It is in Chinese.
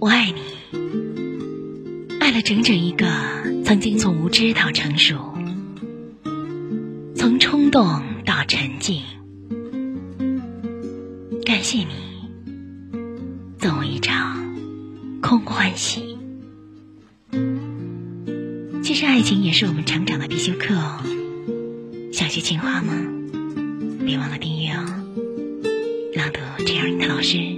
我爱你，爱了整整一个曾经从无知到成熟，从冲动到沉静。感谢你，赠我一场空欢喜。其实爱情也是我们成长的必修课哦。想学情话吗？别忘了订阅哦。朗读这样的老师。